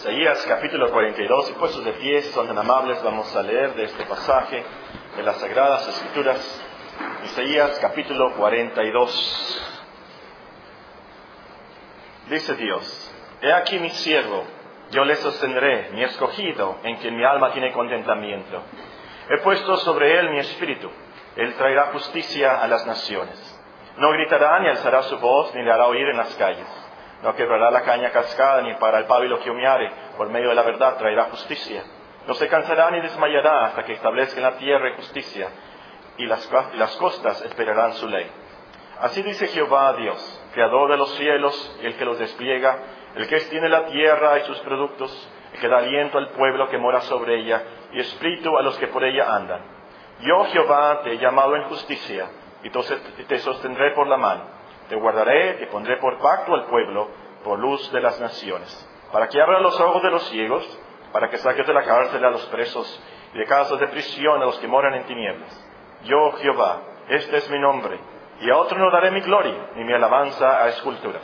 Isaías capítulo 42 y puestos de pie, son tan amables, vamos a leer de este pasaje de las Sagradas Escrituras. Isaías capítulo 42. Dice Dios, He aquí mi siervo, yo le sostendré, mi escogido, en quien mi alma tiene contentamiento. He puesto sobre él mi espíritu, él traerá justicia a las naciones. No gritará ni alzará su voz, ni le hará oír en las calles. No quebrará la caña cascada, ni para el pábilo que humeare. Por medio de la verdad traerá justicia. No se cansará ni desmayará hasta que establezca en la tierra justicia, y las, costas esperarán su ley. Así dice Jehová Dios, creador de los cielos, y el que los despliega, el que extiende la tierra y sus productos, el que da aliento al pueblo que mora sobre ella, y espíritu a los que por ella andan. Yo, Jehová, te he llamado en justicia, y te sostendré por la mano. Te guardaré, te pondré por pacto al pueblo, por luz de las naciones, para que abra los ojos de los ciegos, para que saques de la cárcel a los presos, y de casas de prisión a los que moran en tinieblas. Yo, Jehová, este es mi nombre, y a otro no daré mi gloria, ni mi alabanza a esculturas.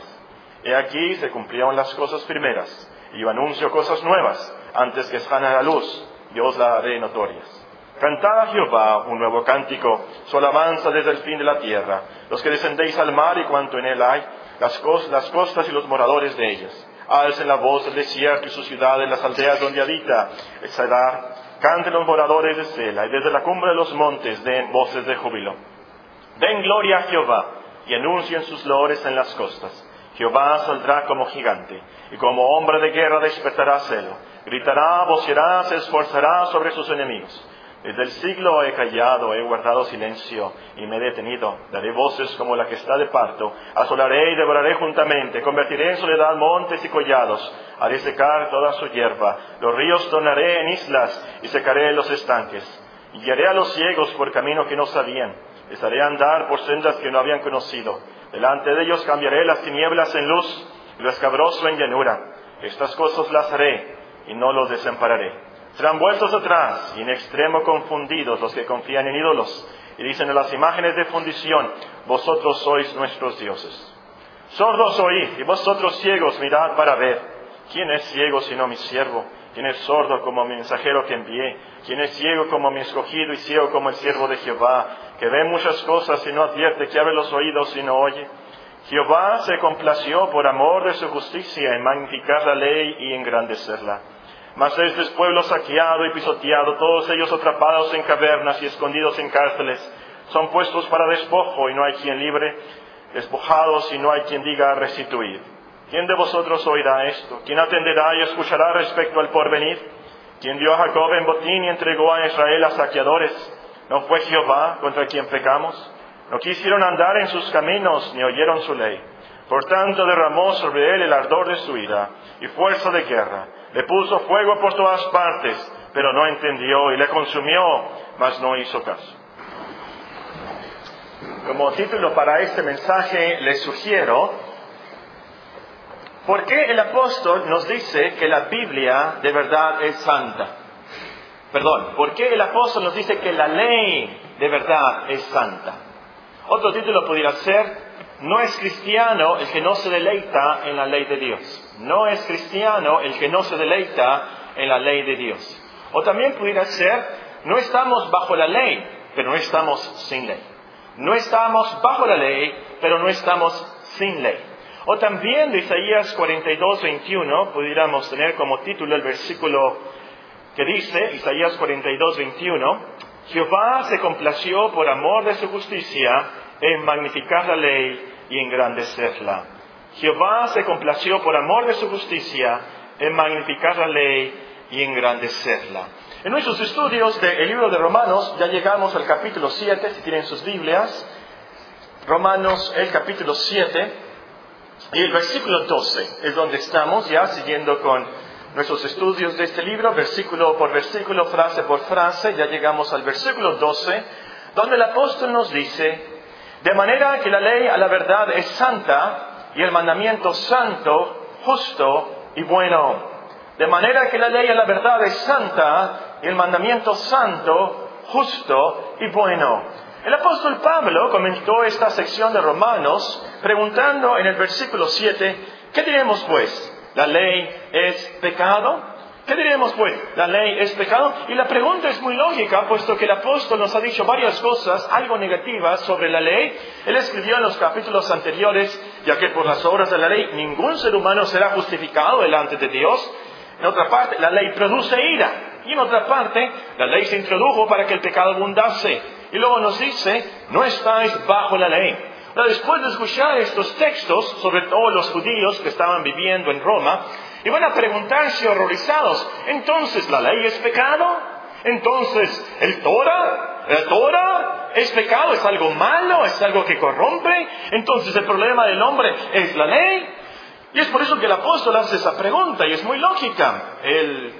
He aquí se cumplieron las cosas primeras, y yo anuncio cosas nuevas, antes que salgan a la luz, yo os las haré notorias. Cantad a Jehová un nuevo cántico, su alabanza desde el fin de la tierra, los que descendéis al mar y cuanto en él hay, las, costas y los moradores de ellas. Alcen la voz del desierto y sus ciudades, las aldeas donde habita el Sadar. Canten los moradores de Sela y desde la cumbre de los montes den voces de júbilo. Den gloria a Jehová y anuncien sus lores en las costas. Jehová saldrá como gigante y como hombre de guerra despertará celo. Gritará, vocerá, se esforzará sobre sus enemigos. Desde el siglo he callado, he guardado silencio y me he detenido. Daré voces como la que está de parto. Asolaré y devoraré juntamente. Convertiré en soledad montes y collados. Haré secar toda su hierba. Los ríos tornaré en islas y secaré los estanques. Y guiaré a los ciegos por camino que no sabían. Les haré andar por sendas que no habían conocido. Delante de ellos cambiaré las tinieblas en luz y lo escabroso en llanura. Estas cosas las haré y no los desampararé. Serán vueltos atrás y en extremo confundidos los que confían en ídolos y dicen a las imágenes de fundición, vosotros sois nuestros dioses. Sordos oíd y vosotros ciegos mirad para ver. ¿Quién es ciego sino mi siervo? ¿Quién es sordo como mi mensajero que envié? ¿Quién es ciego como mi escogido y ciego como el siervo de Jehová? Que ve muchas cosas y no advierte, que abre los oídos y no oye. Jehová se complació por amor de su justicia en magnificar la ley y engrandecerla. Mas este es pueblo saqueado y pisoteado, todos ellos atrapados en cavernas y escondidos en cárceles. Son puestos para despojo y no hay quien libre, despojados y no hay quien diga restituir. ¿Quién de vosotros oirá esto? ¿Quién atenderá y escuchará respecto al porvenir? ¿Quién dio a Jacob en botín y entregó a Israel a saqueadores? ¿No fue Jehová contra quien pecamos? No quisieron andar en sus caminos ni oyeron su ley. Por tanto derramó sobre él el ardor de su ira y fuerza de guerra le puso fuego por todas partes, pero no entendió y le consumió, mas no hizo caso. Como título para este mensaje le sugiero, ¿por qué el apóstol nos dice que la Biblia de verdad es santa? Perdón, ¿por qué el apóstol nos dice que la ley de verdad es santa? Otro título podría ser, no es cristiano el que no se deleita en la ley de Dios. No es cristiano el que no se deleita en la ley de Dios. O también pudiera ser, no estamos bajo la ley, pero no estamos sin ley. No estamos bajo la ley, pero no estamos sin ley. O también de Isaías 42, 21, pudiéramos tener como título el versículo que dice, Isaías 42, 21, Jehová se complació por amor de su justicia en magnificar la ley y engrandecerla. Jehová se complació por amor de su justicia en magnificar la ley y engrandecerla. En nuestros estudios del libro de Romanos ya llegamos al capítulo 7, si tienen sus Biblias. Romanos, el capítulo 7 y el versículo 12 es donde estamos ya siguiendo con nuestros estudios de este libro, versículo por versículo, frase por frase. Ya llegamos al versículo 12, donde el apóstol nos dice, de manera que la ley a la verdad es santa, y el mandamiento santo, justo y bueno. De manera que la ley a la verdad es santa y el mandamiento santo, justo y bueno. El apóstol Pablo comentó esta sección de Romanos preguntando en el versículo 7, ¿qué diremos pues? ¿La ley es pecado? ¿Qué diremos pues? ¿La ley es pecado? Y la pregunta es muy lógica, puesto que el apóstol nos ha dicho varias cosas, algo negativas sobre la ley. Él escribió en los capítulos anteriores, ya que por las obras de la ley ningún ser humano será justificado delante de Dios. En otra parte, la ley produce ira. Y en otra parte, la ley se introdujo para que el pecado abundase. Y luego nos dice, no estáis bajo la ley. después de escuchar estos textos, sobre todo los judíos que estaban viviendo en Roma, y van a preguntarse horrorizados, entonces la ley es pecado, entonces el Torah, el Torah es pecado, es algo malo, es algo que corrompe, entonces el problema del hombre es la ley. Y es por eso que el apóstol hace esa pregunta y es muy lógica. Él,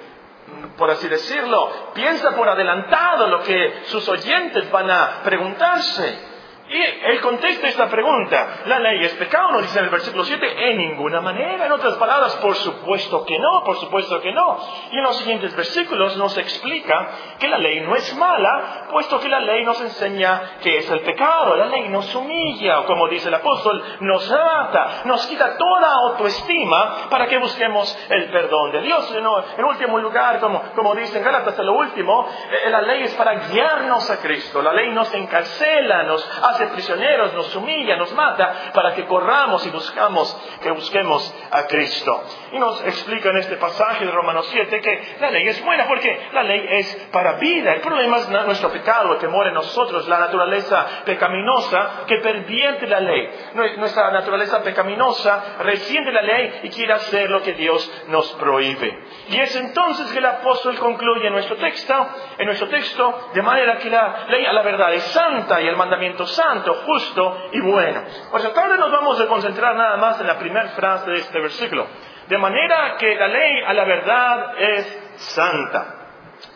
por así decirlo, piensa por adelantado lo que sus oyentes van a preguntarse. Y él contesta esta pregunta. ¿La ley es pecado? Nos dice en el versículo 7, en ninguna manera. En otras palabras, por supuesto que no, por supuesto que no. Y en los siguientes versículos nos explica que la ley no es mala, puesto que la ley nos enseña que es el pecado. La ley nos humilla, o como dice el apóstol, nos mata, nos quita toda autoestima para que busquemos el perdón de Dios. En último lugar, como, como dice en Gálatas, lo último, eh, la ley es para guiarnos a Cristo. La ley nos encarcela, nos hace prisioneros, nos humilla, nos mata, para que corramos y buscamos, que busquemos a Cristo. Y nos explica en este pasaje de Romanos 7 que la ley es buena porque la ley es para vida. El problema es nuestro pecado, el muere en nosotros, la naturaleza pecaminosa que pervierte la ley. Nuestra naturaleza pecaminosa resiente la ley y quiere hacer lo que Dios nos prohíbe. Y es entonces que el apóstol concluye en nuestro texto, en nuestro texto, de manera que la ley a la verdad es santa y el mandamiento santo santo, justo y bueno. Por eso tarde nos vamos a concentrar nada más en la primera frase de este versículo. De manera que la ley a la verdad es santa.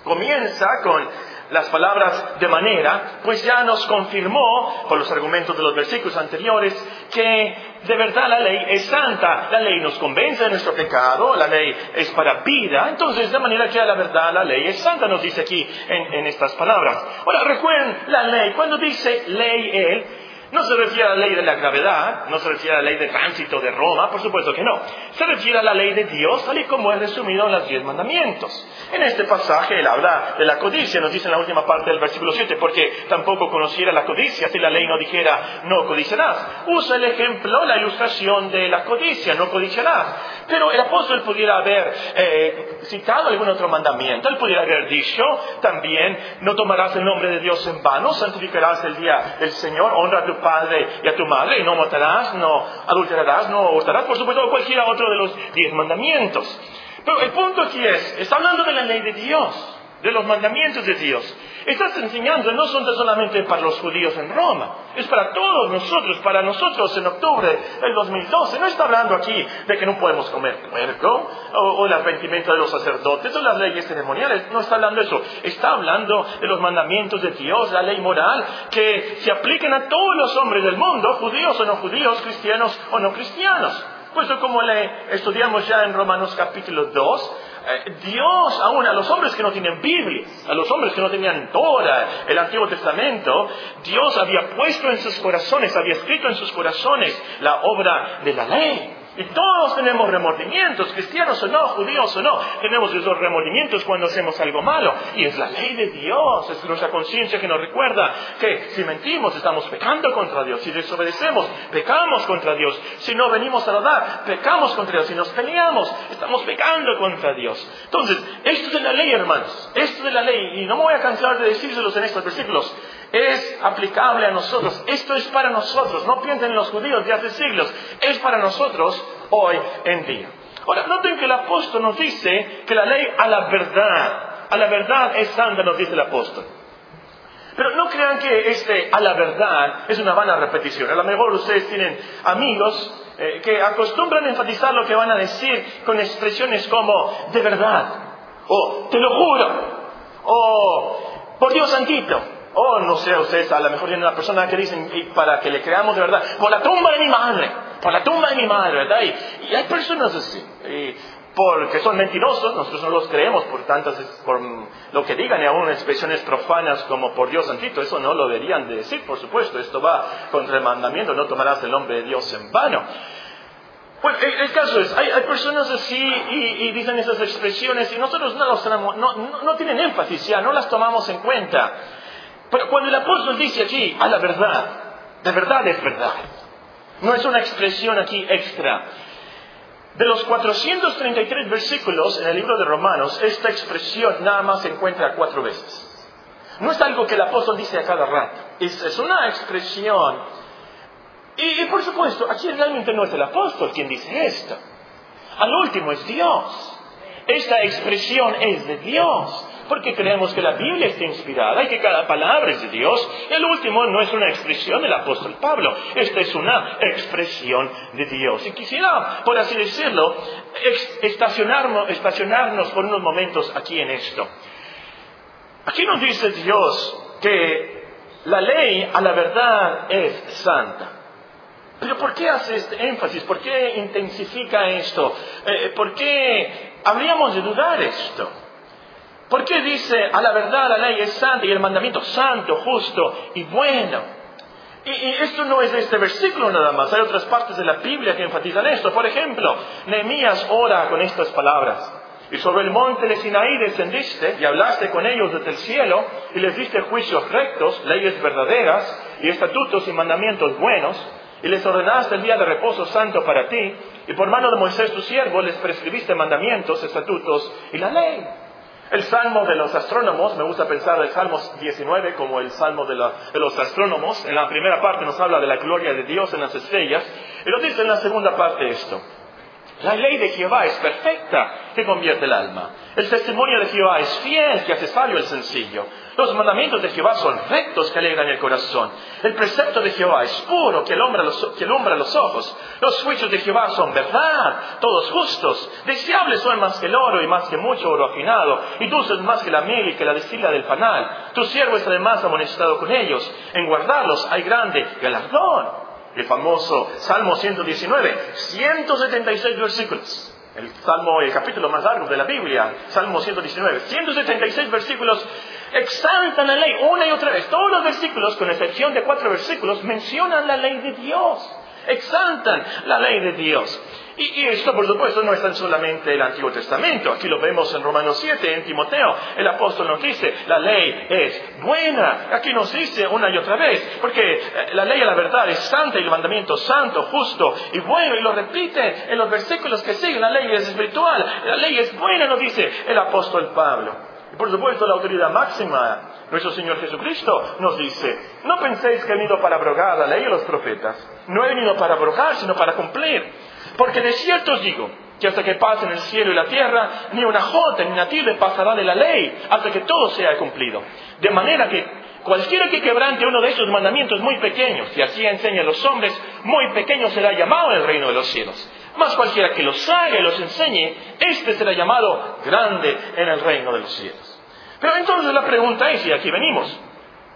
Comienza con las palabras de manera, pues ya nos confirmó, por los argumentos de los versículos anteriores, que de verdad la ley es santa, la ley nos convence de nuestro pecado, la ley es para vida, entonces de manera que a la verdad la ley es santa, nos dice aquí en, en estas palabras. Ahora recuerden la ley, cuando dice ley él, no se refiere a la ley de la gravedad, no se refiere a la ley de tránsito de Roma, por supuesto que no. Se refiere a la ley de Dios, tal y como es resumido en los diez mandamientos. En este pasaje él habla de la codicia, nos dice en la última parte del versículo 7, porque tampoco conociera la codicia si la ley no dijera no codiciarás. Usa el ejemplo, la ilustración de la codicia, no codiciarás. Pero el apóstol pudiera haber eh, citado algún otro mandamiento, él pudiera haber dicho también, no tomarás el nombre de Dios en vano, santificarás el día del Señor, honra tu padre y a tu madre, y no matarás, no adulterarás, no hurtarás, por supuesto, cualquiera otro de los diez mandamientos. Pero el punto aquí es, está hablando de la ley de Dios, de los mandamientos de Dios. Estas enseñanzas no son solamente para los judíos en Roma, es para todos nosotros, para nosotros en octubre del 2012. No está hablando aquí de que no podemos comer puerco, o, el arrepentimiento de los sacerdotes, o las leyes ceremoniales, no está hablando de eso. Está hablando de los mandamientos de Dios, la ley moral, que se apliquen a todos los hombres del mundo, judíos o no judíos, cristianos o no cristianos. Pues como le estudiamos ya en Romanos capítulo 2, eh, Dios aún a los hombres que no tienen Biblia, a los hombres que no tenían toda el Antiguo Testamento, Dios había puesto en sus corazones, había escrito en sus corazones la obra de la ley. Y todos tenemos remordimientos, cristianos o no, judíos o no, tenemos esos remordimientos cuando hacemos algo malo. Y es la ley de Dios, es nuestra conciencia que nos recuerda que si mentimos estamos pecando contra Dios, si desobedecemos, pecamos contra Dios, si no venimos a dar, pecamos contra Dios, si nos peleamos, estamos pecando contra Dios. Entonces, esto es la ley, hermanos, esto es la ley, y no me voy a cansar de decírselos en estos versículos es aplicable a nosotros. Esto es para nosotros. No piensen en los judíos de hace siglos. Es para nosotros hoy en día. Ahora, noten que el apóstol nos dice que la ley a la verdad, a la verdad es santa, nos dice el apóstol. Pero no crean que este a la verdad es una vana repetición. A lo mejor ustedes tienen amigos eh, que acostumbran enfatizar lo que van a decir con expresiones como de verdad, o te lo juro, o por Dios santito. Oh, no sé, ustedes a lo mejor tienen una persona que dicen, para que le creamos de verdad, por la tumba de mi madre, por la tumba de mi madre, ¿verdad? Y, hay personas así, porque son mentirosos, nosotros no los creemos por tantas, por lo que digan, y aún expresiones profanas como por Dios santito, eso no lo deberían de decir, por supuesto, esto va contra el mandamiento, no tomarás el nombre de Dios en vano. Bueno, el, caso es, hay, hay personas así y, y dicen esas expresiones y nosotros no, los no, no, no tienen énfasis ya, no las tomamos en cuenta. Pero cuando el apóstol dice aquí, a la verdad, de verdad es verdad. No es una expresión aquí extra. De los 433 versículos en el libro de Romanos, esta expresión nada más se encuentra cuatro veces. No es algo que el apóstol dice a cada rato. Es, una expresión. Y, y por supuesto, aquí realmente no es el apóstol quien dice esto. Al último es Dios. Esta expresión es de Dios. Porque creemos que la Biblia está inspirada y que cada palabra es de Dios. El último no es una expresión del apóstol Pablo. Esta es una expresión de Dios. Y quisiera, por así decirlo, estacionarnos por unos momentos aquí en esto. Aquí nos dice Dios que la ley a la verdad es santa. Pero ¿por qué hace este énfasis? ¿Por qué intensifica esto? Eh, ¿Por qué habríamos de dudar esto? ¿Por qué dice a la verdad la ley es santa y el mandamiento santo, justo y bueno? Y, esto no es este versículo nada más, hay otras partes de la Biblia que enfatizan esto. Por ejemplo, Nehemías ora con estas palabras. Y sobre el monte de Sinaí descendiste y hablaste con ellos desde el cielo y les diste juicios rectos, leyes verdaderas y estatutos y mandamientos buenos y les ordenaste el día de reposo santo para ti y por mano de Moisés tu siervo les prescribiste mandamientos, estatutos y la ley. El salmo de los astrónomos, me gusta pensar del Salmo 19 como el salmo de, la- de los astrónomos. En la primera parte nos habla de la gloria de Dios en las estrellas. Y dice en la segunda parte esto. La ley de Jehová es perfecta, que convierte el alma. El testimonio de Jehová es fiel, que hace sabio el sencillo. Los mandamientos de Jehová son rectos, que alegran el corazón. El precepto de Jehová es puro, que alumbra los, que alumbra los ojos. Los juicios de Jehová son verdad, todos justos. Deseables son más que el oro y más que mucho oro afinado, y dulces más que la miel y que la destila del panal. Tu siervo es además amonestado con ellos. En guardarlos hay grande galardón. El famoso Salmo 119, 176 versículos. El Salmo, el capítulo más largo de la Biblia, Salmo 119, 176 versículos exaltan la ley una y otra vez. Todos los versículos, con excepción de cuatro versículos, mencionan la ley de Dios. Exaltan la ley de Dios. Y, esto, por supuesto, no es tan solamente el Antiguo Testamento. Aquí lo vemos en Romanos 7, en Timoteo. El apóstol nos dice, la ley es buena. Aquí nos dice una y otra vez, porque eh, la ley a la verdad es santa y el mandamiento santo, justo y bueno. Y lo repite en los versículos que siguen. La ley es espiritual, la ley es buena, nos dice el apóstol Pablo. Y por supuesto, la autoridad máxima, nuestro Señor Jesucristo, nos dice, no penséis que he venido para abrogar la ley y los profetas. No he venido para abrogar, sino para cumplir. Porque de cierto os digo que hasta que pasen el cielo y la tierra, ni una jota ni una tilde pasará de la ley, hasta que todo sea cumplido. De manera que cualquiera que quebrante uno de esos mandamientos muy pequeños, y así enseña a los hombres, muy pequeño será llamado en el reino de los cielos. Mas cualquiera que los haga y los enseñe, éste será llamado grande en el reino de los cielos. Pero entonces la pregunta es, y aquí venimos,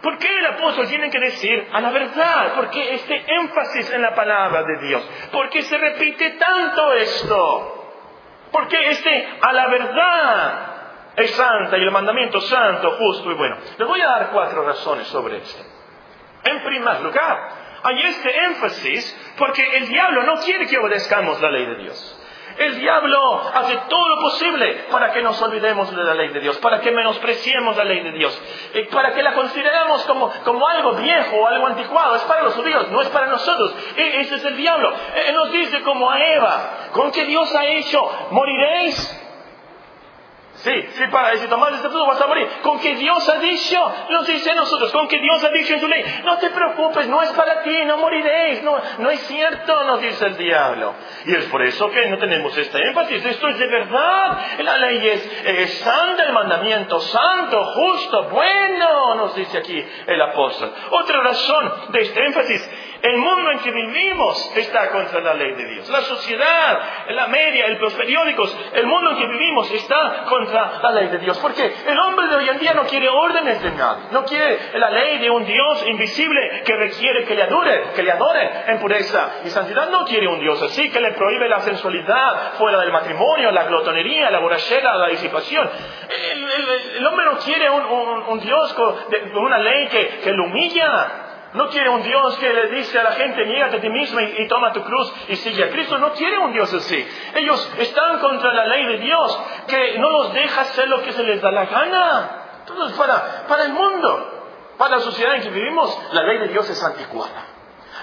¿Por qué el apóstol tiene que decir a la verdad? ¿Por qué este énfasis en la palabra de Dios? ¿Por qué se repite tanto esto? ¿Por qué este a la verdad es santa y el mandamiento santo, justo y bueno? Les voy a dar cuatro razones sobre esto. En primer lugar, hay este énfasis porque el diablo no quiere que obedezcamos la ley de Dios. El diablo hace todo lo posible para que nos olvidemos de la ley de Dios, para que menospreciemos la ley de Dios, eh, para que la consideremos como, como algo viejo o algo anticuado. Es para los judíos, no es para nosotros. E- ese es el diablo. Él nos dice como a Eva, con que Dios ha hecho, moriréis. Sí, sí, para, si tomas este fruto vas a morir. Con que Dios ha dicho, nos dice a nosotros, con que Dios ha dicho en su ley, no te preocupes, no es para ti, no moriréis, no, no es cierto, nos dice el diablo. Y es por eso que no tenemos este énfasis, esto es de verdad. La ley es, es santa, el mandamiento santo, justo, bueno, nos dice aquí el apóstol. Otra razón de este énfasis, el mundo en que vivimos está contra la ley de Dios. La sociedad, la media, los periódicos, el mundo en que vivimos está contra la ley de Dios. Porque el hombre de hoy en día no quiere órdenes de nadie. No quiere la ley de un Dios invisible que requiere que le adore, que le adore en pureza y santidad. No quiere un Dios así que le prohíbe la sensualidad fuera del matrimonio, la glotonería, la borrachera, la disipación. El, el- el hombre no quiere un, un- un Dios con, de- una ley que, que lo humilla. No quiere un Dios que le dice a la gente, niégate a ti mismo y, toma tu cruz y sigue a Cristo. No quiere un Dios así. Ellos están contra la ley de Dios, que no los deja hacer lo que se les da la gana. Entonces, para, para el mundo, para la sociedad en que vivimos, la ley de Dios es anticuada.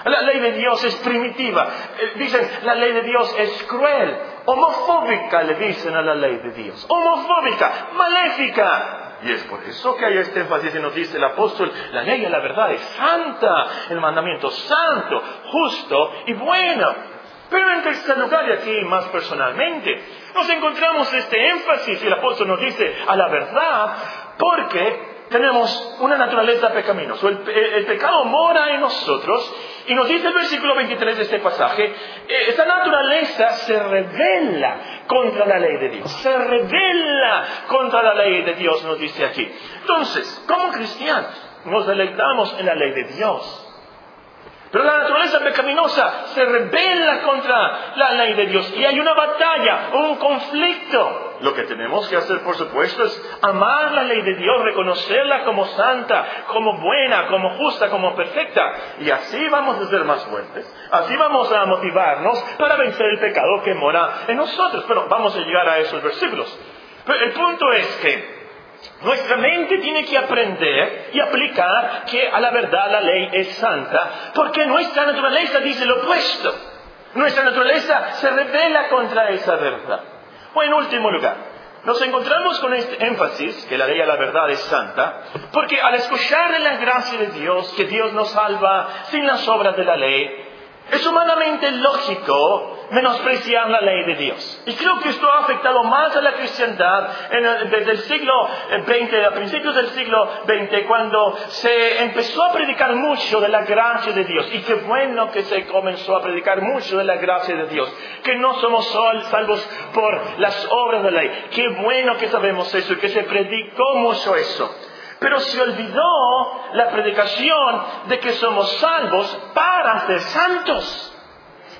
La ley de Dios es primitiva. Eh, dicen, la ley de Dios es cruel. Homofóbica le dicen a la ley de Dios. Homofóbica, maléfica. Y es por eso que hay este énfasis y nos dice el apóstol, la ley de la verdad es santa, el mandamiento santo, justo y bueno. Pero en tercer lugar, y aquí más personalmente, nos encontramos este énfasis y el apóstol nos dice a la verdad, porque tenemos una naturaleza pecaminosa. El, el, pecado mora en nosotros y nos dice el versículo 23 de este pasaje, eh, esta naturaleza se revela contra la ley de Dios. Se revela contra la ley de Dios, nos dice aquí. Entonces, como cristianos, nos deleitamos en la ley de Dios. Pero la naturaleza pecaminosa se revela contra la ley de Dios y hay una batalla, un conflicto. Lo que tenemos que hacer, por supuesto, es amar la ley de Dios, reconocerla como santa, como buena, como justa, como perfecta. Y así vamos a ser más fuertes. Así vamos a motivarnos para vencer el pecado que mora en nosotros. Pero vamos a llegar a esos versículos. Pero el punto es que nuestra mente tiene que aprender y aplicar que a la verdad la ley es santa, porque nuestra naturaleza dice lo opuesto. Nuestra naturaleza se revela contra esa verdad. O en último lugar, nos encontramos con este énfasis, que la ley a la verdad es santa, porque al escuchar de la gracia de Dios, que Dios nos salva sin las obras de la ley, es humanamente lógico menospreciar la ley de Dios. Y creo que esto ha afectado más a la cristiandad desde el siglo XX, a principios del siglo XX, cuando se empezó a predicar mucho de la gracia de Dios. Y qué bueno que se comenzó a predicar mucho de la gracia de Dios. Que no somos salvos por las obras de la ley. Qué bueno que sabemos eso y que se predicó mucho eso. Pero se olvidó la predicación de que somos salvos para ser santos.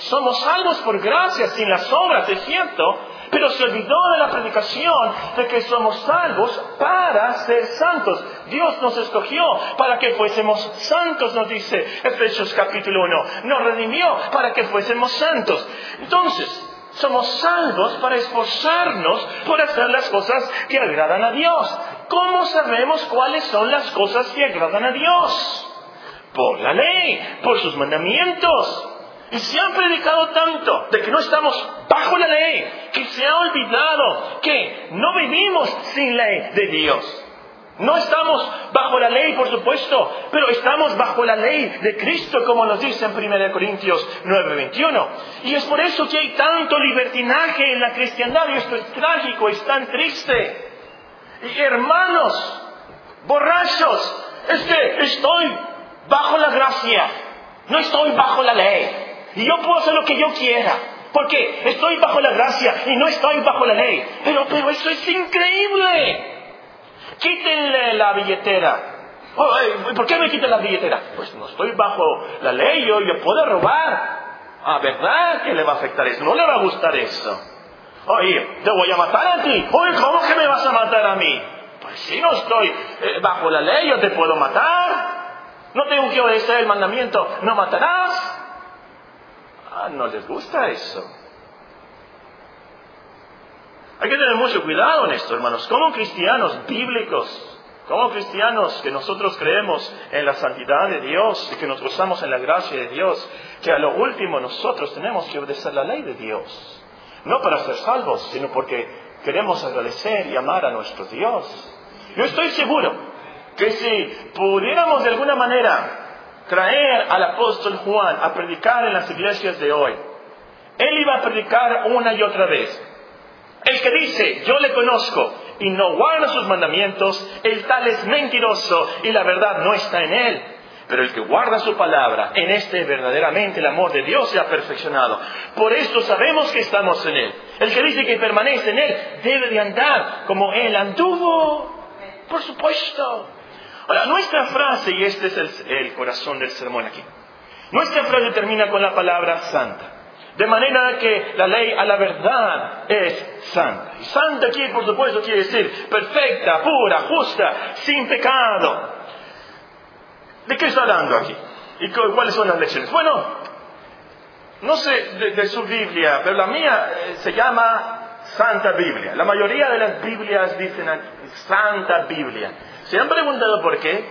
Somos salvos por gracia, sin las obras, es cierto, pero se olvidó de la predicación de que somos salvos para ser santos. Dios nos escogió para que fuésemos santos, nos dice Efesios capítulo 1. Nos redimió para que fuésemos santos. Entonces, somos salvos para esforzarnos por hacer las cosas que agradan a Dios. ¿Cómo sabemos cuáles son las cosas que agradan a Dios? Por la ley, por sus mandamientos. Y se han predicado tanto de que no estamos bajo la ley, que se ha olvidado que no vivimos sin ley de Dios. No estamos bajo la ley, por supuesto, pero estamos bajo la ley de Cristo, como nos dice en 1 Corintios 9:21. Y es por eso que hay tanto libertinaje en la cristiandad, y esto es trágico, es tan triste. Hermanos, borrachos, es que estoy bajo la gracia, no estoy bajo la ley. Y yo puedo hacer lo que yo quiera. Porque estoy bajo la gracia y no estoy bajo la ley. Pero, pero eso es increíble. Quítenle la billetera. ¿Por qué me quitan la billetera? Pues no estoy bajo la ley, yo, yo puedo robar. Ah, ¿verdad que le va a afectar eso? No le va a gustar eso. Oye, te voy a matar a ti. Oye, ¿cómo que me vas a matar a mí? Pues si no estoy eh, bajo la ley, yo te puedo matar. No tengo que obedecer el mandamiento, no matarás. Ah, no les gusta eso. Hay que tener mucho cuidado en esto, hermanos. Como cristianos bíblicos, como cristianos que nosotros creemos en la santidad de Dios y que nos gozamos en la gracia de Dios, que a lo último nosotros tenemos que obedecer la ley de Dios. No para ser salvos, sino porque queremos agradecer y amar a nuestro Dios. Yo estoy seguro que si pudiéramos de alguna manera traer al apóstol Juan a predicar en las iglesias de hoy, él iba a predicar una y otra vez. El que dice, yo le conozco y no guarda sus mandamientos, el tal es mentiroso y la verdad no está en él. Pero el que guarda su palabra, en este verdaderamente el amor de Dios se ha perfeccionado. Por esto sabemos que estamos en Él. El que dice que permanece en Él debe de andar como Él anduvo. Por supuesto. Ahora, nuestra frase, y este es el, corazón del sermón aquí, nuestra frase termina con la palabra santa. De manera que la ley a la verdad es santa. Y santa aquí, por supuesto, quiere decir perfecta, pura, justa, sin pecado. ¿De qué está hablando aquí? ¿Y cuáles son las lecciones? Bueno, no sé de, su Biblia, pero la mía eh, se llama Santa Biblia. La mayoría de las Biblias dicen Santa Biblia. ¿Se han preguntado por qué?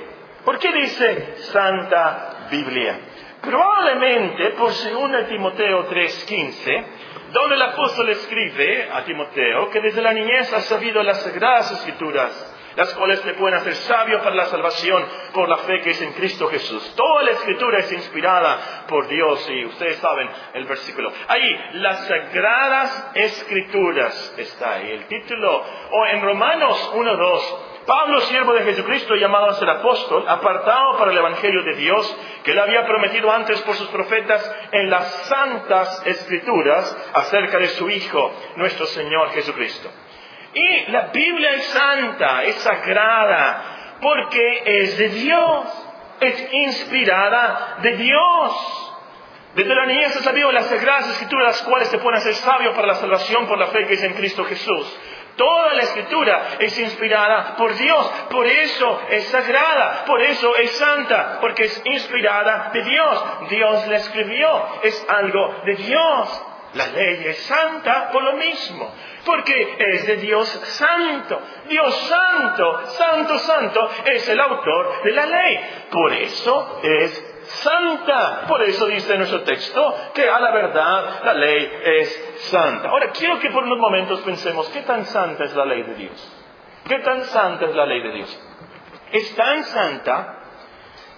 ¿Por qué dice Santa Biblia? Probablemente por 2 Timoteo 3:15, donde el apóstol escribe a Timoteo que desde la niñez ha sabido las sagradas escrituras las cuales le pueden hacer sabio para la salvación por la fe que es en Cristo Jesús. Toda la escritura es inspirada por Dios y ustedes saben el versículo. Ahí, las sagradas escrituras está ahí. El título, o en Romanos 1.2, Pablo, siervo de Jesucristo, llamado a ser apóstol, apartado para el Evangelio de Dios, que le había prometido antes por sus profetas en las santas escrituras acerca de su Hijo, nuestro Señor Jesucristo. Y la Biblia es santa, es sagrada, porque es de Dios, es inspirada de Dios. Desde la niñez ha sabido las sagradas escrituras, las cuales se pueden hacer sabios para la salvación por la fe que es en Cristo Jesús. Toda la escritura es inspirada por Dios, por eso es sagrada, por eso es santa, porque es inspirada de Dios. Dios la escribió, es algo de Dios. La ley es santa por lo mismo, porque es de Dios santo. Dios santo, santo, santo es el autor de la ley. Por eso es santa. Por eso dice nuestro texto que a la verdad la ley es santa. Ahora, quiero que por unos momentos pensemos, ¿qué tan santa es la ley de Dios? ¿Qué tan santa es la ley de Dios? Es tan santa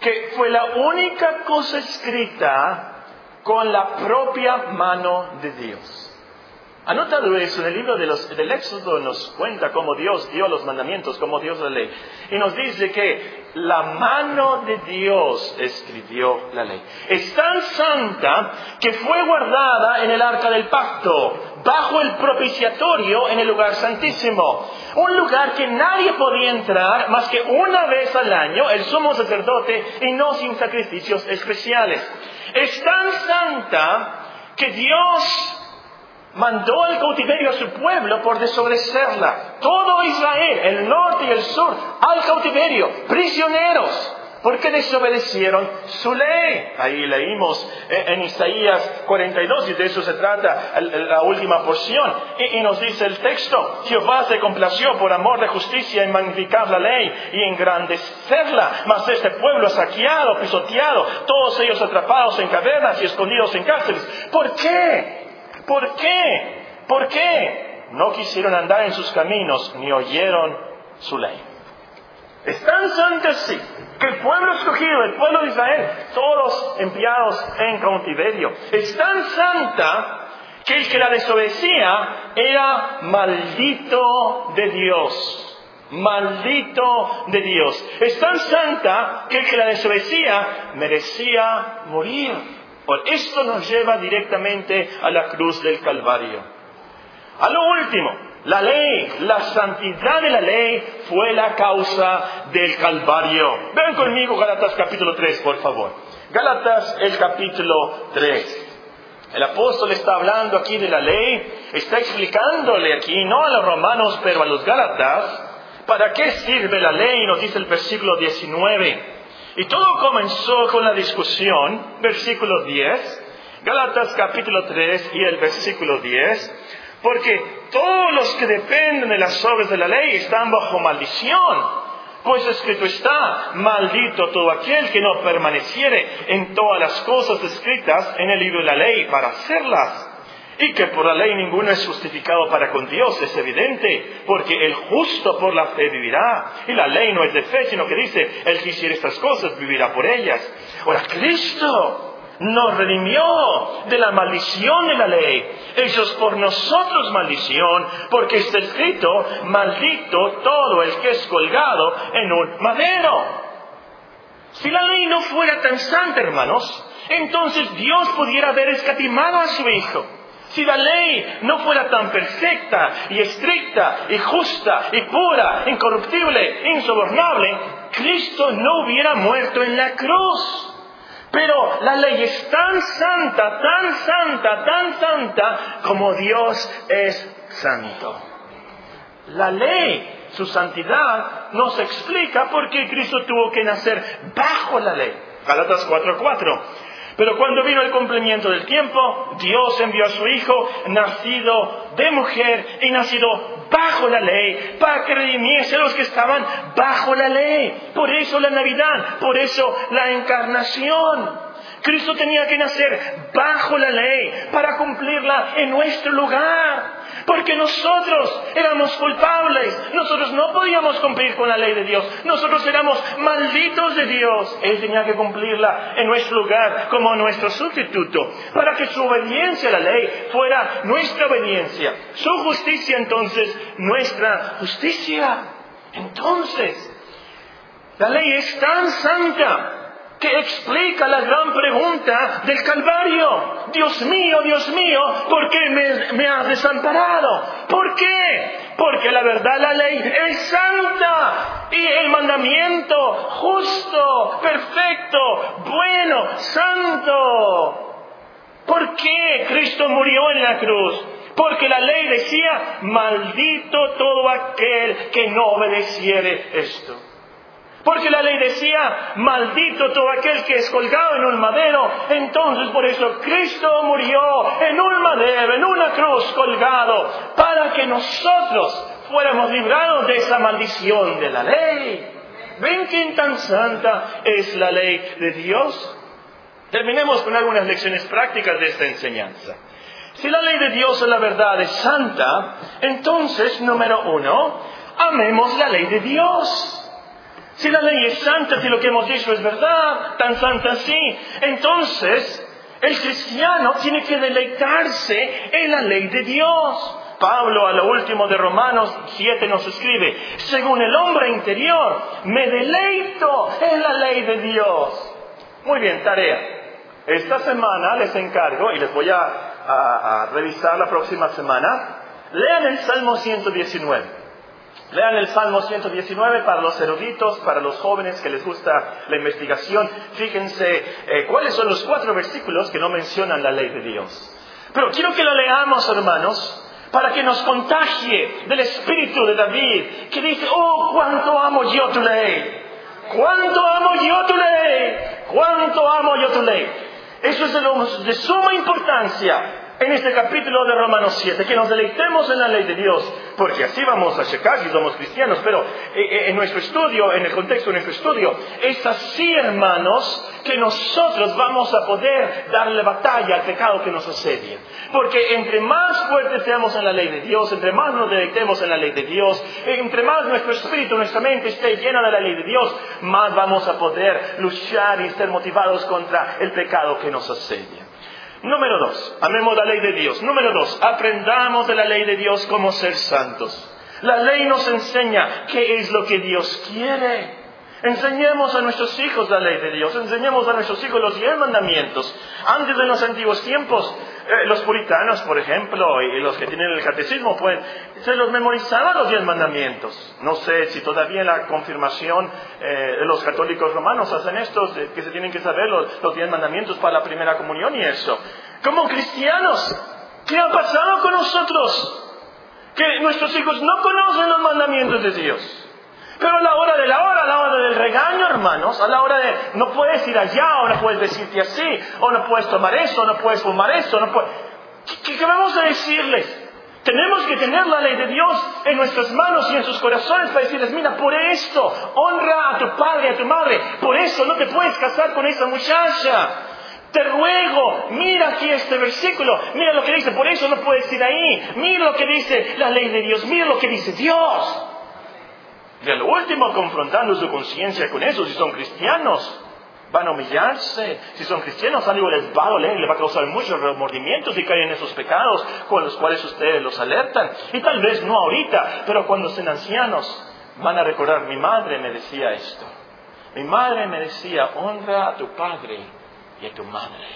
que fue la única cosa escrita con la propia mano de Dios. Anotado eso en el libro de los, del Éxodo nos cuenta cómo Dios dio los mandamientos, cómo Dios la ley. Y nos dice que la mano de Dios escribió la ley. Es tan santa que fue guardada en el arca del pacto, bajo el propiciatorio en el lugar santísimo. Un lugar que nadie podía entrar más que una vez al año, el sumo sacerdote, y no sin sacrificios especiales. Es tan santa que Dios mandó al cautiverio a su pueblo por desobedecerla. Todo Israel, el norte y el sur, al cautiverio, prisioneros, porque desobedecieron su ley. Ahí leímos en Isaías 42 y de eso se trata la última porción. Y, nos dice el texto, Jehová se complació por amor de justicia en magnificar la ley y engrandecerla, mas este pueblo saqueado, pisoteado, todos ellos atrapados en cavernas y escondidos en cárceles. ¿Por qué? ¿Por qué? ¿Por qué? No quisieron andar en sus caminos ni oyeron su ley. Es tan santa así que el pueblo escogido, el pueblo de Israel, todos enviados en cautiverio, es tan santa que el que la desobedecía era maldito de Dios. Maldito de Dios. Es tan santa que el que la desobedecía merecía morir. Por esto nos lleva directamente a la cruz del Calvario. A lo último, la ley, la santidad de la ley fue la causa del Calvario. Ven conmigo Galatas capítulo 3, por favor. Galatas el capítulo 3. El apóstol está hablando aquí de la ley, está explicándole aquí, no a los romanos, pero a los Gálatas, para qué sirve la ley, nos dice el versículo 19. Y todo comenzó con la discusión, versículo 10, Gálatas capítulo 3 y el versículo 10, porque todos los que dependen de las obras de la ley están bajo maldición. Pues escrito está, maldito todo aquel que no permaneciere en todas las cosas escritas en el libro de la ley para hacerlas. Y que por la ley ninguno es justificado para con Dios, es evidente, porque el justo por la fe vivirá. Y la ley no es de fe, sino que dice, el que hiciera estas cosas vivirá por ellas. Ahora, Cristo nos redimió de la maldición de la ley. Es por nosotros maldición, porque está escrito, maldito todo el que es colgado en un madero. Si la ley no fuera tan santa, hermanos, entonces Dios pudiera haber escatimado a su Hijo. Si la ley no fuera tan perfecta y estricta y justa y pura, incorruptible, insobornable, Cristo no hubiera muerto en la cruz. Pero la ley es tan santa, tan santa, tan santa como Dios es santo. La ley, su santidad, nos explica por qué Cristo tuvo que nacer bajo la ley Galatas 4:4. Pero cuando vino el cumplimiento del tiempo, Dios envió a su Hijo, nacido de mujer y nacido bajo la ley, para que redimiese a los que estaban bajo la ley. Por eso la Navidad, por eso la encarnación. Cristo tenía que nacer bajo la ley para cumplirla en nuestro lugar. Porque nosotros éramos culpables, nosotros no podíamos cumplir con la ley de Dios, nosotros éramos malditos de Dios. Él tenía que cumplirla en nuestro lugar como nuestro sustituto, para que su obediencia a la ley fuera nuestra obediencia, su justicia entonces nuestra justicia. Entonces, la ley es tan santa que explica la gran pregunta del Calvario. Dios mío, Dios mío, ¿por qué me, has desamparado? ¿Por qué? Porque la verdad, la ley es santa y el mandamiento justo, perfecto, bueno, santo. ¿Por qué Cristo murió en la cruz? Porque la ley decía, maldito todo aquel que no obedeciere esto. Porque la ley decía, maldito todo aquel que es colgado en un madero. Entonces por eso Cristo murió en un madero, en una cruz colgado, para que nosotros fuéramos librados de esa maldición de la ley. ¿Ven qué tan santa es la ley de Dios? Terminemos con algunas lecciones prácticas de esta enseñanza. Si la ley de Dios es la verdad es santa, entonces, número uno, amemos la ley de Dios. Si la ley es santa, si lo que hemos dicho es verdad, tan santa así, entonces el cristiano tiene que deleitarse en la ley de Dios. Pablo a lo último de Romanos 7 nos escribe, según el hombre interior, me deleito en la ley de Dios. Muy bien, tarea. Esta semana les encargo, y les voy a revisar la próxima semana, lean el Salmo 119. Lean el Salmo 119 para los eruditos, para los jóvenes que les gusta la investigación. Fíjense eh, cuáles son los cuatro versículos que no mencionan la ley de Dios. Pero quiero que lo leamos, hermanos, para que nos contagie del espíritu de David, que dice, oh, cuánto amo yo tu ley. Cuánto amo yo tu ley. Cuánto amo yo tu ley. Eso es de, de suma importancia en este capítulo de Romanos 7, que nos deleitemos en la ley de Dios, porque así vamos a checar si somos cristianos, pero eh, eh, en nuestro estudio, en el contexto de nuestro estudio, es así, hermanos, que nosotros vamos a poder darle batalla al pecado que nos asedia. Porque entre más fuertes seamos en la ley de Dios, entre más nos deleitemos en la ley de Dios, entre más nuestro espíritu, nuestra mente esté llena de la ley de Dios, más vamos a poder luchar y ser motivados contra el pecado que nos asedia. Número dos, amemos la ley de Dios. Número dos, aprendamos de la ley de Dios como ser santos. La ley nos enseña qué es lo que Dios quiere. Enseñemos a nuestros hijos la ley de Dios, enseñemos a nuestros hijos los diez mandamientos. Antes de los antiguos tiempos, eh, los puritanos, por ejemplo, y los que tienen el catecismo, pues, se los memorizaban los diez mandamientos. No sé si todavía la confirmación eh, los católicos romanos hacen esto, que se tienen que saber los, los diez mandamientos para la primera comunión y eso. Como cristianos, ¿qué ha pasado con nosotros? Que nuestros hijos no conocen los mandamientos de Dios. Pero a la hora de la hora, a la hora del regaño, hermanos, a la hora de no puedes ir allá, o no puedes decirte así, o no puedes tomar eso, o no puedes fumar eso, no puedes... ¿Qué, ¿Qué, vamos a decirles? Tenemos que tener la ley de Dios en nuestras manos y en sus corazones para decirles, mira, por esto, honra a tu padre, a tu madre, por eso no te puedes casar con esa muchacha. Te ruego, mira aquí este versículo, mira lo que dice, por eso no puedes ir ahí, mira lo que dice la ley de Dios, mira lo que dice Dios. Y al último, confrontando su conciencia con eso, si son cristianos, van a humillarse. Si son cristianos, algo les va a doler, les va a causar muchos remordimientos y caen en esos pecados con los cuales ustedes los alertan. Y tal vez no ahorita, pero cuando sean ancianos, van a recordar, mi madre me decía esto. Mi madre me decía, honra a tu padre y a tu madre.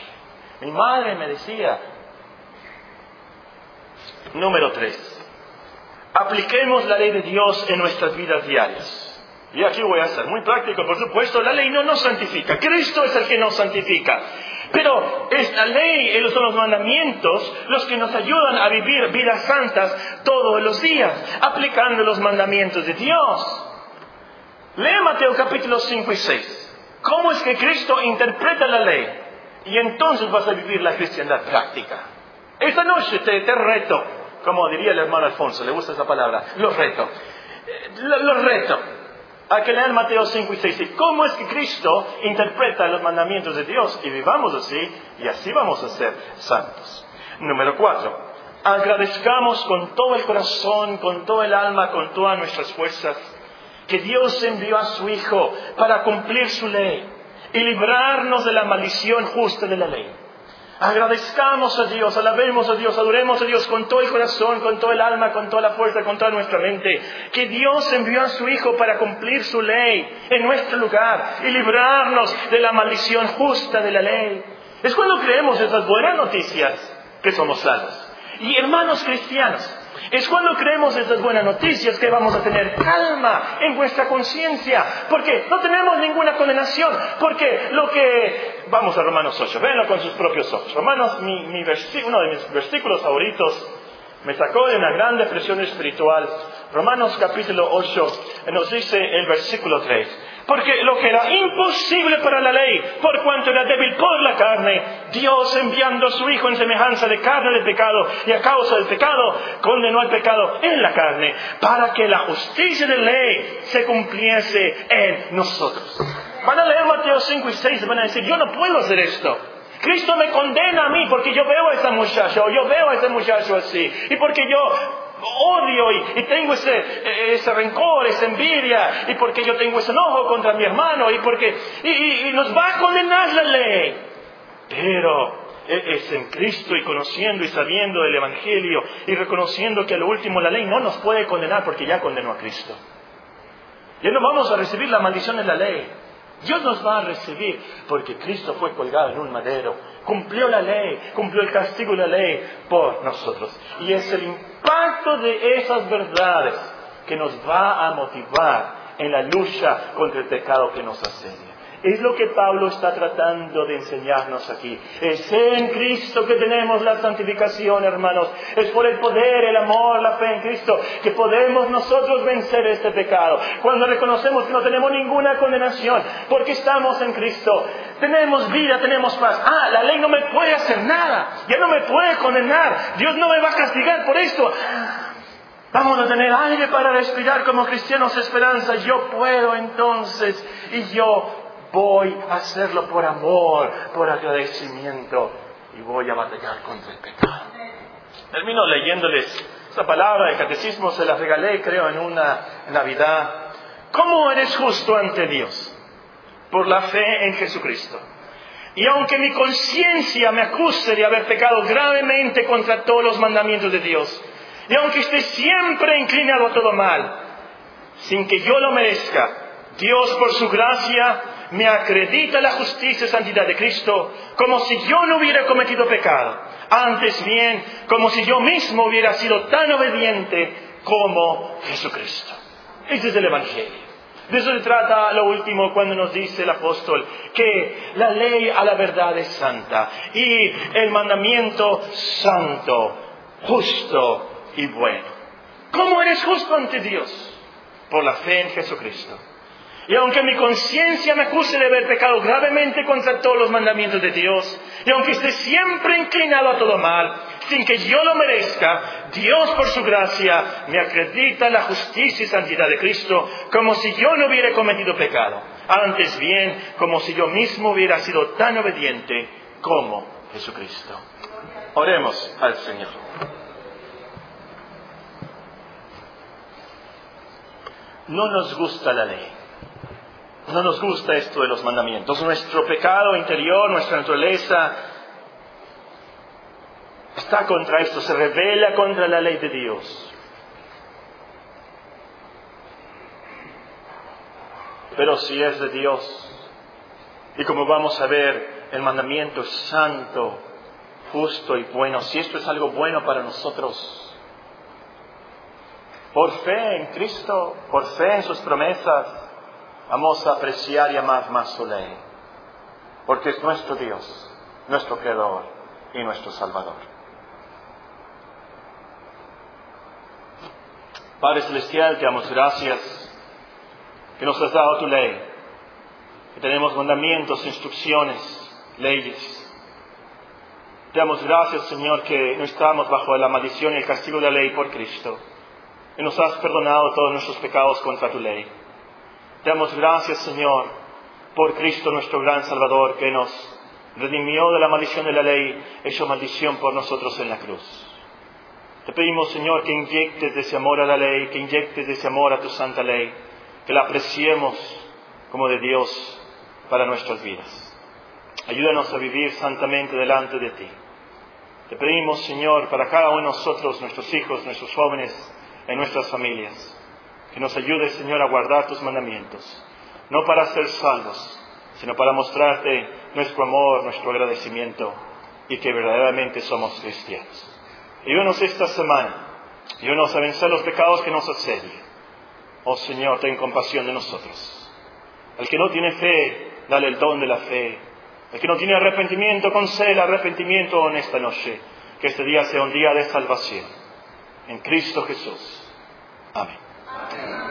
Mi madre me decía, número tres, apliquemos la ley de Dios en nuestras vidas diarias. Y aquí voy a ser muy práctico, por supuesto, la ley no nos santifica, Cristo es el que nos santifica. Pero es la ley, eh, son los mandamientos los que nos ayudan a vivir vidas santas todos los días, aplicando los mandamientos de Dios. Lee Mateo capítulo 5 y 6. cómo es que Cristo interpreta la ley. Y entonces vas a vivir la cristiandad práctica. Esta noche te, te reto, como diría el hermano Alfonso, le gusta esa palabra, lo reto. Eh, Lo, lo reto a que lean Mateo 5 y 6. ¿Y cómo es que Cristo interpreta los mandamientos de Dios? Y vivamos así, y así vamos a ser santos. Número 4. Agradezcamos con todo el corazón, con todo el alma, con todas nuestras fuerzas, que Dios envió a su Hijo para cumplir su ley y librarnos de la maldición justa de la ley. Agradezcamos a Dios, alabemos a Dios, adoremos a Dios con todo el corazón, con todo el alma, con toda la fuerza, con toda nuestra mente. Que Dios envió a su Hijo para cumplir su ley en nuestro lugar y librarnos de la maldición justa de la ley. Es cuando creemos estas buenas noticias que somos salvos. Y hermanos cristianos, es cuando creemos estas buenas noticias que vamos a tener calma en vuestra conciencia, porque no tenemos ninguna condenación, porque lo que... Vamos a Romanos 8, véanlo con sus propios ojos. Romanos, mi, mi uno de mis versículos favoritos, me sacó de una gran depresión espiritual. Romanos capítulo 8 nos dice el versículo 3. Porque lo que era imposible para la ley, por cuanto era débil por la carne, Dios enviando a su Hijo en semejanza de carne del pecado y a causa del pecado, condenó al pecado en la carne, para que la justicia de ley se cumpliese en nosotros. Van a leer Mateo 5 y 6 y van a decir, yo no puedo hacer esto. Cristo me condena a mí porque yo veo a esa muchacha o yo veo a ese muchacho así. Y porque yo odio y, tengo ese, eh, ese rencor, esa envidia. Y porque yo tengo ese enojo contra mi hermano. Y porque y nos va a condenar la ley. Pero e- es en Cristo y conociendo y sabiendo del Evangelio y reconociendo que a lo último la ley no nos puede condenar porque ya condenó a Cristo. Ya no vamos a recibir la maldición de la ley. Dios nos va a recibir porque Cristo fue colgado en un madero, cumplió la ley, cumplió el castigo de la ley por nosotros. Y es el impacto de esas verdades que nos va a motivar en la lucha contra el pecado que nos asedia. Es lo que Pablo está tratando de enseñarnos aquí. Es en Cristo que tenemos la santificación, hermanos. Es por el poder, el amor, la fe en Cristo que podemos nosotros vencer este pecado. Cuando reconocemos que no tenemos ninguna condenación porque estamos en Cristo. Tenemos vida, tenemos paz. Ah, la ley no me puede hacer nada. Ya no me puede condenar. Dios no me va a castigar por esto. Vamos a tener aire para respirar como cristianos esperanza. Yo puedo entonces y yo voy a hacerlo por amor, por agradecimiento y voy a batallar contra el pecado. Termino leyéndoles esta palabra, el catecismo se la regalé creo en una Navidad. ¿Cómo eres justo ante Dios? Por la fe en Jesucristo. Y aunque mi conciencia me acuse de haber pecado gravemente contra todos los mandamientos de Dios, y aunque esté siempre inclinado a todo mal, sin que yo lo merezca, Dios por su gracia me acredita la justicia y santidad de Cristo como si yo no hubiera cometido pecado. Antes bien, como si yo mismo hubiera sido tan obediente como Jesucristo. Ese es el Evangelio. De eso se trata lo último cuando nos dice el apóstol que la ley a la verdad es santa y el mandamiento santo, justo y bueno. ¿Cómo eres justo ante Dios? Por la fe en Jesucristo. Y aunque mi conciencia me acuse de haber pecado gravemente contra todos los mandamientos de Dios, y aunque esté siempre inclinado a todo mal, sin que yo lo merezca, Dios por su gracia me acredita la justicia y santidad de Cristo como si yo no hubiera cometido pecado. Antes bien, como si yo mismo hubiera sido tan obediente como Jesucristo. Oremos al Señor. No nos gusta la ley. No nos gusta esto de los mandamientos. Nuestro pecado interior, nuestra naturaleza, está contra esto, se revela contra la ley de Dios. Pero si es de Dios, y como vamos a ver, el mandamiento es santo, justo y bueno, si esto es algo bueno para nosotros, por fe en Cristo, por fe en sus promesas, vamos a apreciar y amar más su ley, porque es nuestro Dios, nuestro Creador y nuestro Salvador. Padre Celestial, te damos gracias que nos has dado tu ley que tenemos mandamientos, instrucciones, leyes. Te damos gracias, Señor, que no estamos bajo la maldición y el castigo de la ley por Cristo. Y nos has perdonado todos nuestros pecados contra tu ley. Damos gracias, Señor, por Cristo nuestro gran Salvador, que nos redimió de la maldición de la ley, hecho maldición por nosotros en la cruz. Te pedimos, Señor, que inyectes ese amor a la ley, que inyectes ese amor a tu santa ley, que la apreciemos como de Dios para nuestras vidas. Ayúdanos a vivir santamente delante de ti. Te pedimos, Señor, para cada uno de nosotros, nuestros hijos, nuestros jóvenes, en nuestras familias, que nos ayudes, Señor, a guardar tus mandamientos, no para ser salvos, sino para mostrarte nuestro amor, nuestro agradecimiento y que verdaderamente somos cristianos. Ayúdanos esta semana, ayúdanos a vencer los pecados que nos asedian. Oh Señor, ten compasión de nosotros. Al que no tiene fe, dale el don de la fe. El que no tiene arrepentimiento, concede arrepentimiento en esta noche. Que este día sea un día de salvación. En Cristo Jesús. Amén. Amen.